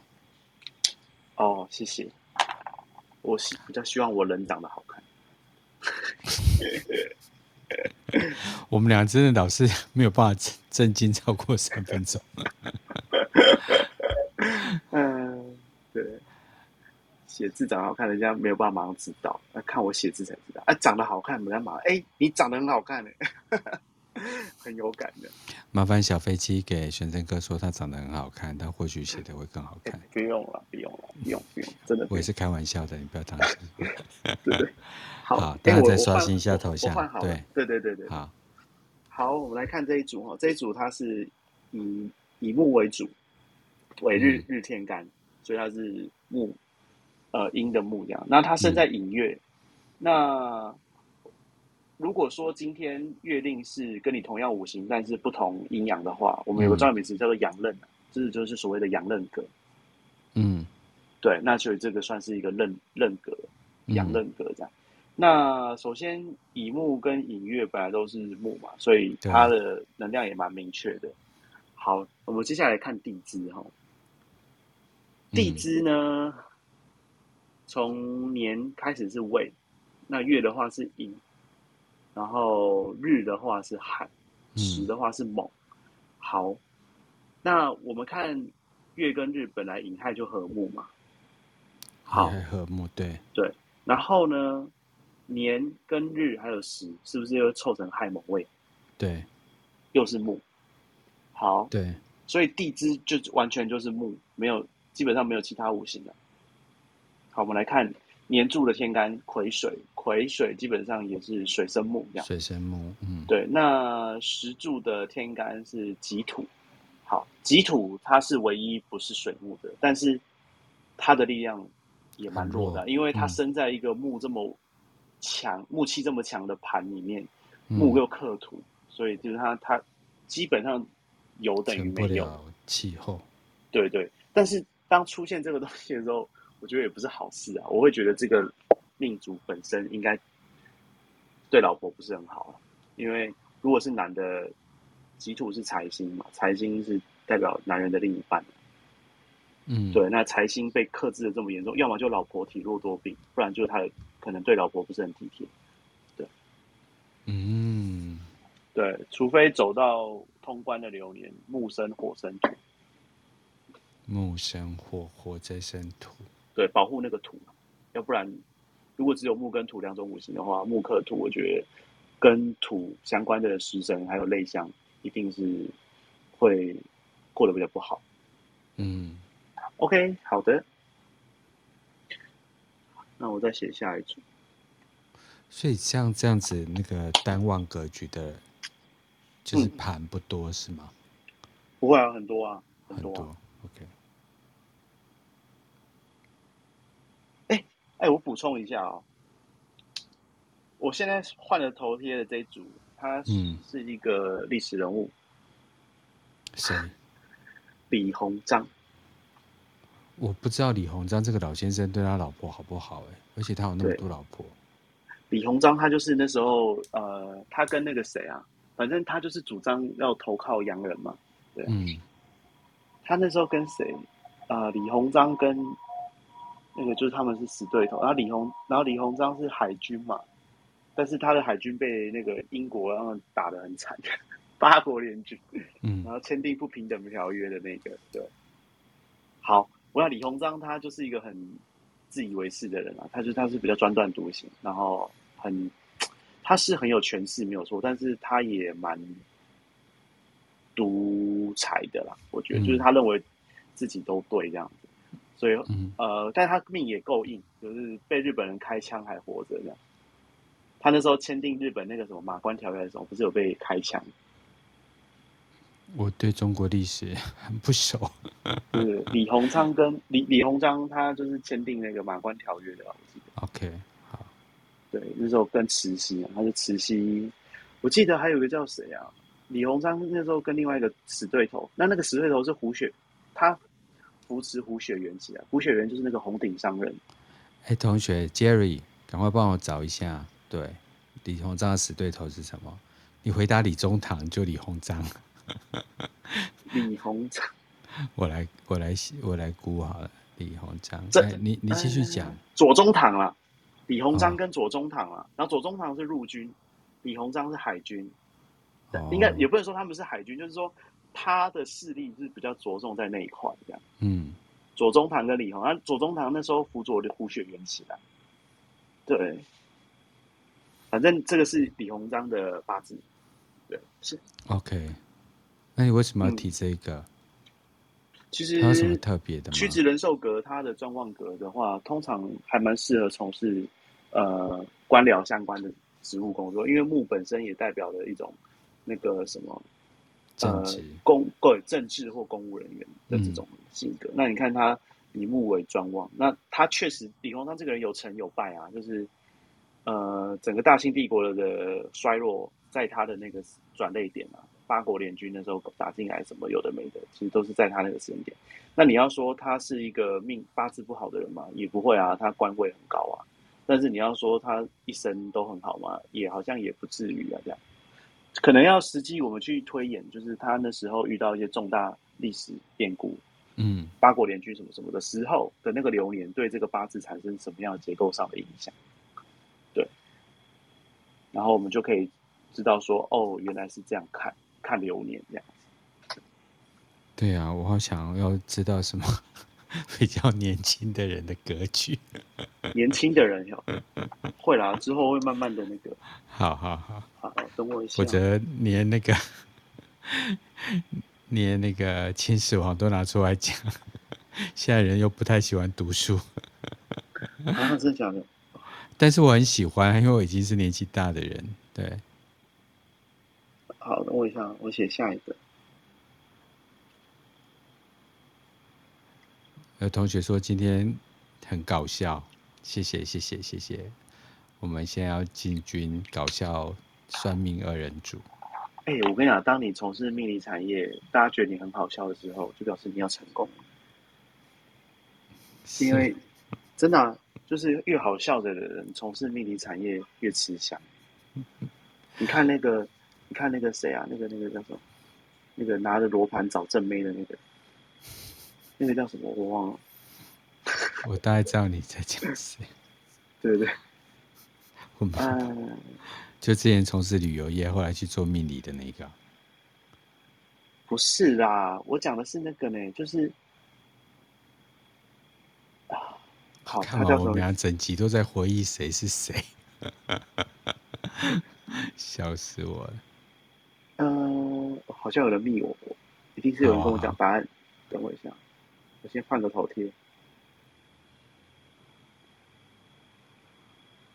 哦，谢谢。我希比较希望我人长得好看。我们俩真的老是没有办法正经超过三分钟。嗯，对。写字长得好看，人家没有办法马上知道，要看我写字才知道。哎、啊，长得好看，人家马上哎，你长得很好看呢。很有感的，麻烦小飞机给玄真哥说他长得很好看，他或许写的会更好看。不用了，不用了，不用不用，真的。我也是开玩笑的，你不要当真。对对。好，好，大家再刷新一下头像。对对对对对。好，好，我们来看这一组哈，这一组它是以以木为主，为日、嗯、日天干，所以它是木，呃阴的木这样。那它生在寅月，嗯、那。如果说今天月令是跟你同样五行，但是不同阴阳的话，我们有个专业名词叫做阳刃，这就是所谓的阳刃格。嗯，对，那所以这个算是一个刃刃格，阳刃格这样。嗯、那首先乙木跟寅月本来都是木嘛，所以它的能量也蛮明确的。好，我们接下来看地支哈。地支呢，从年开始是未，那月的话是寅。然后日的话是亥，时的话是卯。嗯、好，那我们看月跟日本来寅亥就和睦嘛。好，和睦对对。然后呢，年跟日还有时，是不是又凑成亥卯未？对，又是木。好，对。所以地支就完全就是木，没有基本上没有其他五行了。好，我们来看。年柱的天干癸水，癸水基本上也是水生木这样。水生木，嗯，对。那石柱的天干是己土，好，己土它是唯一不是水木的，但是它的力量也蛮弱的，弱因为它生在一个木这么强、嗯、木气这么强的盘里面，木又克土，嗯、所以就是它它基本上有等于没有气候。对对，但是当出现这个东西的时候。我觉得也不是好事啊！我会觉得这个命主本身应该对老婆不是很好，因为如果是男的，己土是财星嘛，财星是代表男人的另一半。嗯，对，那财星被克制的这么严重，要么就老婆体弱多病，不然就是他可能对老婆不是很体贴。对，嗯，对，除非走到通关的流年，木生火生土，木生火，火再生土。对，保护那个土，要不然，如果只有木跟土两种五行的话，木克土，我觉得跟土相关的食神还有类象，一定是会过得比较不好。嗯，OK，好的，那我再写下一组。所以像这样子，那个单望格局的，就是盘不多，嗯、是吗？不会啊，很多啊，很多，啊很多。OK。哎，我补充一下哦，我现在换了头贴的这一组，他是一个历史人物，谁？李鸿章。我不知道李鸿章这个老先生对他老婆好不好哎，而且他有那么多老婆。李鸿章他就是那时候呃，他跟那个谁啊，反正他就是主张要投靠洋人嘛。对，嗯，他那时候跟谁啊、呃？李鸿章跟那个就是他们是死对头，然后李鸿，然后李鸿章是海军嘛，但是他的海军被那个英国他们打得很惨，八国联军，嗯，然后签订不平等条约的那个，对，好。我想李鸿章他就是一个很自以为是的人啊，他就他是比较专断独行，然后很他是很有权势没有错，但是他也蛮独裁的啦。我觉得就是他认为自己都对这样子，所以呃，但他命也够硬，就是被日本人开枪还活着这样。他那时候签订日本那个什么马关条约的时候，不是有被开枪？我对中国历史很不熟。是李鸿章跟 李李鸿章，他就是签订那个马关条约的，我记得。OK，好。对，那时候跟慈禧啊，他是慈禧。我记得还有一个叫谁啊？李鸿章那时候跟另外一个死对头，那那个死对头是胡雪，他扶持胡雪岩起来。胡雪岩就是那个红顶商人。哎、欸，同学 Jerry，赶快帮我找一下，对，李鸿章的死对头是什么？你回答李中堂，就李鸿章。李鸿章，我来，我来，我来估好了。李鸿章，这、欸、你你继续讲。左宗棠了，李鸿章跟左宗棠了，哦，然后左宗棠是陆军，李鸿章是海军。哦，应该也不能说他们是海军，就是说他的势力是比较着重在那一块这样。嗯，左宗棠跟李鸿，啊，左宗棠那时候辅佐的胡雪岩起来。对，反正这个是李鸿章的八字。对，是 OK。那你为什么要提这个？嗯、其实它有什么特别的吗？曲直人寿格，它的专旺格的话，通常还蛮适合从事呃官僚相关的职务工作，因为木本身也代表了一种那个什么呃公对政治或公务人员的这种性格。嗯、那你看他以木为专望，那他确实李鸿章这个人有成有败啊，就是呃整个大清帝国的衰落，在他的那个转泪点啊。八国联军那时候打进来，什么有的没的，其实都是在他那个时间点。那你要说他是一个命八字不好的人嘛？也不会啊，他官位很高啊。但是你要说他一生都很好嘛？也好像也不至于啊。这样可能要实际我们去推演，就是他那时候遇到一些重大历史变故，嗯，八国联军什么什么的时候的那个流年，对这个八字产生什么样的结构上的影响？对，然后我们就可以知道说，哦，原来是这样看。看流年这样子，对啊，我好想要知道什么 比较年轻的人的格局。年轻的人有会啦，之后会慢慢的那个。好好好，好，等我一下。或者连那个连那个秦始皇都拿出来讲，现在人又不太喜欢读书。啊，真的假的？但是我很喜欢，因为我已经是年纪大的人，对。好，等我一下，我写下一个。有同学说今天很搞笑，谢谢谢谢谢谢。我们现在要进军搞笑算命二人组。哎、欸，我跟你讲，当你从事命理产业，大家觉得你很好笑的时候，就表示你要成功。是因为真的、啊，就是越好笑的人，从事命理产业越吃香。你看那个。你看那个谁啊？那个那个叫什么？那个拿着罗盘找正妹的那个，那个叫什么？我忘了。我大概知道你在讲谁。对对对。我们、呃、就之前从事旅游业，后来去做命理的那个。不是啦，我讲的是那个呢，就是啊，好，看完我们俩整集都在回忆谁是谁，笑死我了。嗯，好像有人密我，一定是有人跟我讲答案。Oh, 等我一下，我先换个头贴。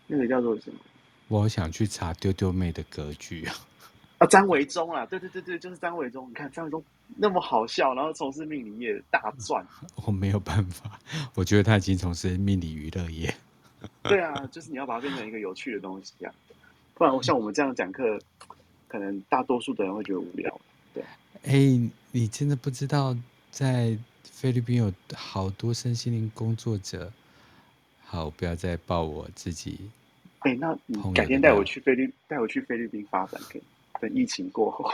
那个叫做什么？我想去查丢丢妹的格局啊！啊，张维忠啊，对对对对，就是张维忠。你看张维忠那么好笑，然后从事命理业大赚。我没有办法，我觉得他已经从事命理娱乐业。对啊，就是你要把它变成一个有趣的东西啊，不然像我们这样讲课。可能大多数的人会觉得无聊，对。哎，你真的不知道，在菲律宾有好多身心灵工作者。好，不要再报我自己。哎、欸，那你改天带我去菲律带我去菲律宾发展，可以？等疫情过后。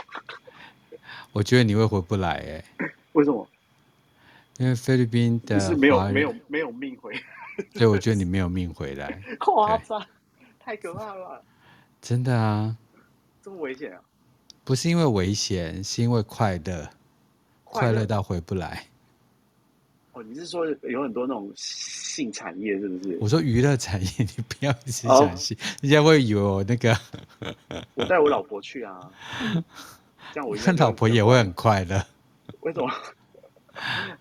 我觉得你会回不来哎。为什么？因为菲律宾的是没有没有没有命回。对，我觉得你没有命回来。夸张，太可怕了。真的啊。这么危险啊？不是因为危险，是因为快乐，快乐到回不来。哦，你是说有很多那种性产业是不是？我说娱乐产业，你不要一直讲性，人家会以为我那个。我带我老婆去啊，这样我看老婆也会很快乐。为什么？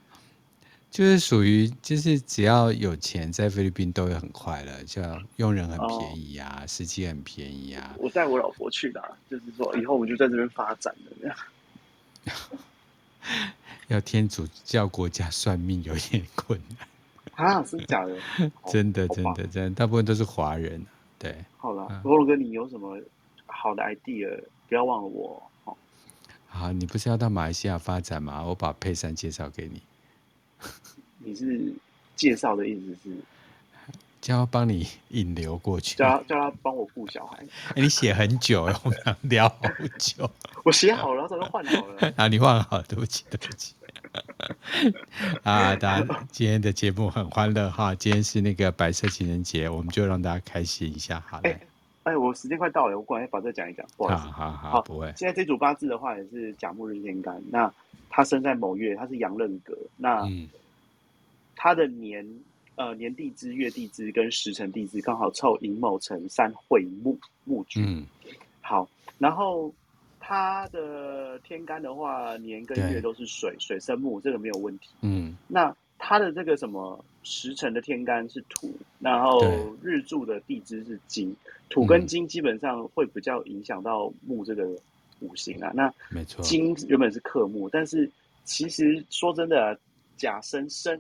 就是属于，就是只要有钱，在菲律宾都会很快乐，像佣人很便宜啊，哦、司机很便宜啊。我带我老婆去的、啊，就是说以后我们就在这边发展的这样。要天主教国家算命有点困难啊？是假 的？真的真的真的，大部分都是华人。对，好了，罗龙哥，你有什么好的 idea？不要忘了我。好，你不是要到马来西亚发展吗？我把佩珊介绍给你。你是介绍的意思是叫他帮你引流过去，叫他叫他帮我顾小孩。欸、你写很久，我们聊好久。我写好了，早就换好了。啊，你换好了，对不起，对不起。啊，大家今天的节目很欢乐哈，今天是那个白色情人节，我们就让大家开心一下，好嘞。哎、欸欸，我时间快到了，我过来把这讲一讲。不好意思，好好好，不会。现在这组八字的话也是甲木日天干，那他生在某月，他是阳刃格，那。嗯他的年呃年地支、月地支跟时辰地支刚好凑寅卯辰三会木木局，嗯，好，然后他的天干的话，年跟月都是水，水生木，这个没有问题，嗯，那他的这个什么时辰的天干是土，然后日柱的地支是金，土跟金基本上会比较影响到木这个五行啊，那没错，金原本是克木，但是其实说真的，甲申申。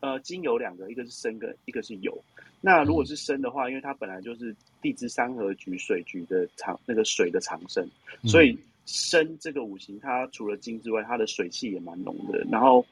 呃，金有两个，一个是生跟一个是酉。那如果是生的话，因为它本来就是地支三合局水局的长那个水的长生，所以生这个五行它除了金之外，它的水气也蛮浓的。然后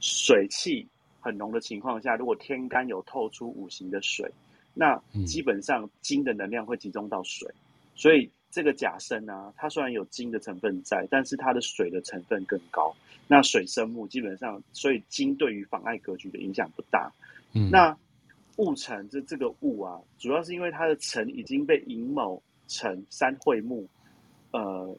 水气很浓的情况下，如果天干有透出五行的水，那基本上金的能量会集中到水，所以。这个甲生啊，它虽然有金的成分在，但是它的水的成分更高。那水生木，基本上，所以金对于妨碍格局的影响不大。嗯，那戊辰这这个戊啊，主要是因为它的辰已经被寅卯辰三会木，呃，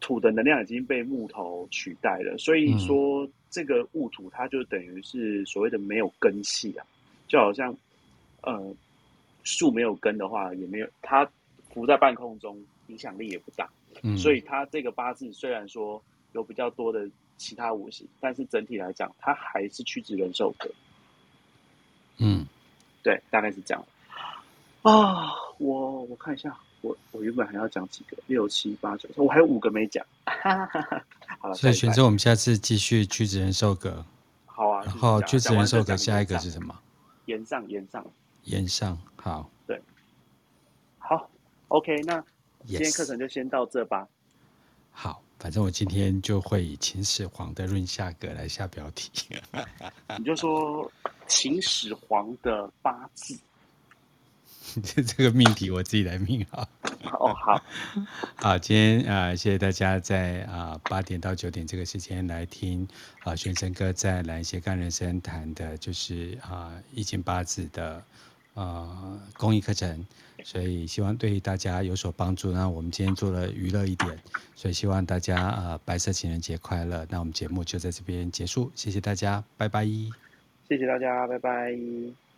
土的能量已经被木头取代了，所以说这个戊土它就等于是所谓的没有根系啊，就好像呃树没有根的话，也没有它。浮在半空中，影响力也不大，嗯，所以它这个八字虽然说有比较多的其他五行，但是整体来讲，它还是屈指人寿格。嗯，对，大概是这样。啊，我我看一下，我我原本还要讲几个，六七八九，我还有五个没讲。好了，所以选择我们下次继续屈指人寿格。好啊，然后屈指人寿格下一个是什么？延上，延上，延上，好。对，好。OK，那今天课程就先到这吧。好，反正我今天就会以秦始皇的论下格来下标题。你就说秦始皇的八字，这 这个命题我自己来命好。哦，好，好，今天啊、呃，谢谢大家在啊八点到九点这个时间来听啊玄生哥在蓝斜杠人生谈的，就是啊易经八字的呃公益课程。所以希望对大家有所帮助。那我们今天做了娱乐一点，所以希望大家呃白色情人节快乐。那我们节目就在这边结束，谢谢大家，拜拜。谢谢大家，拜拜。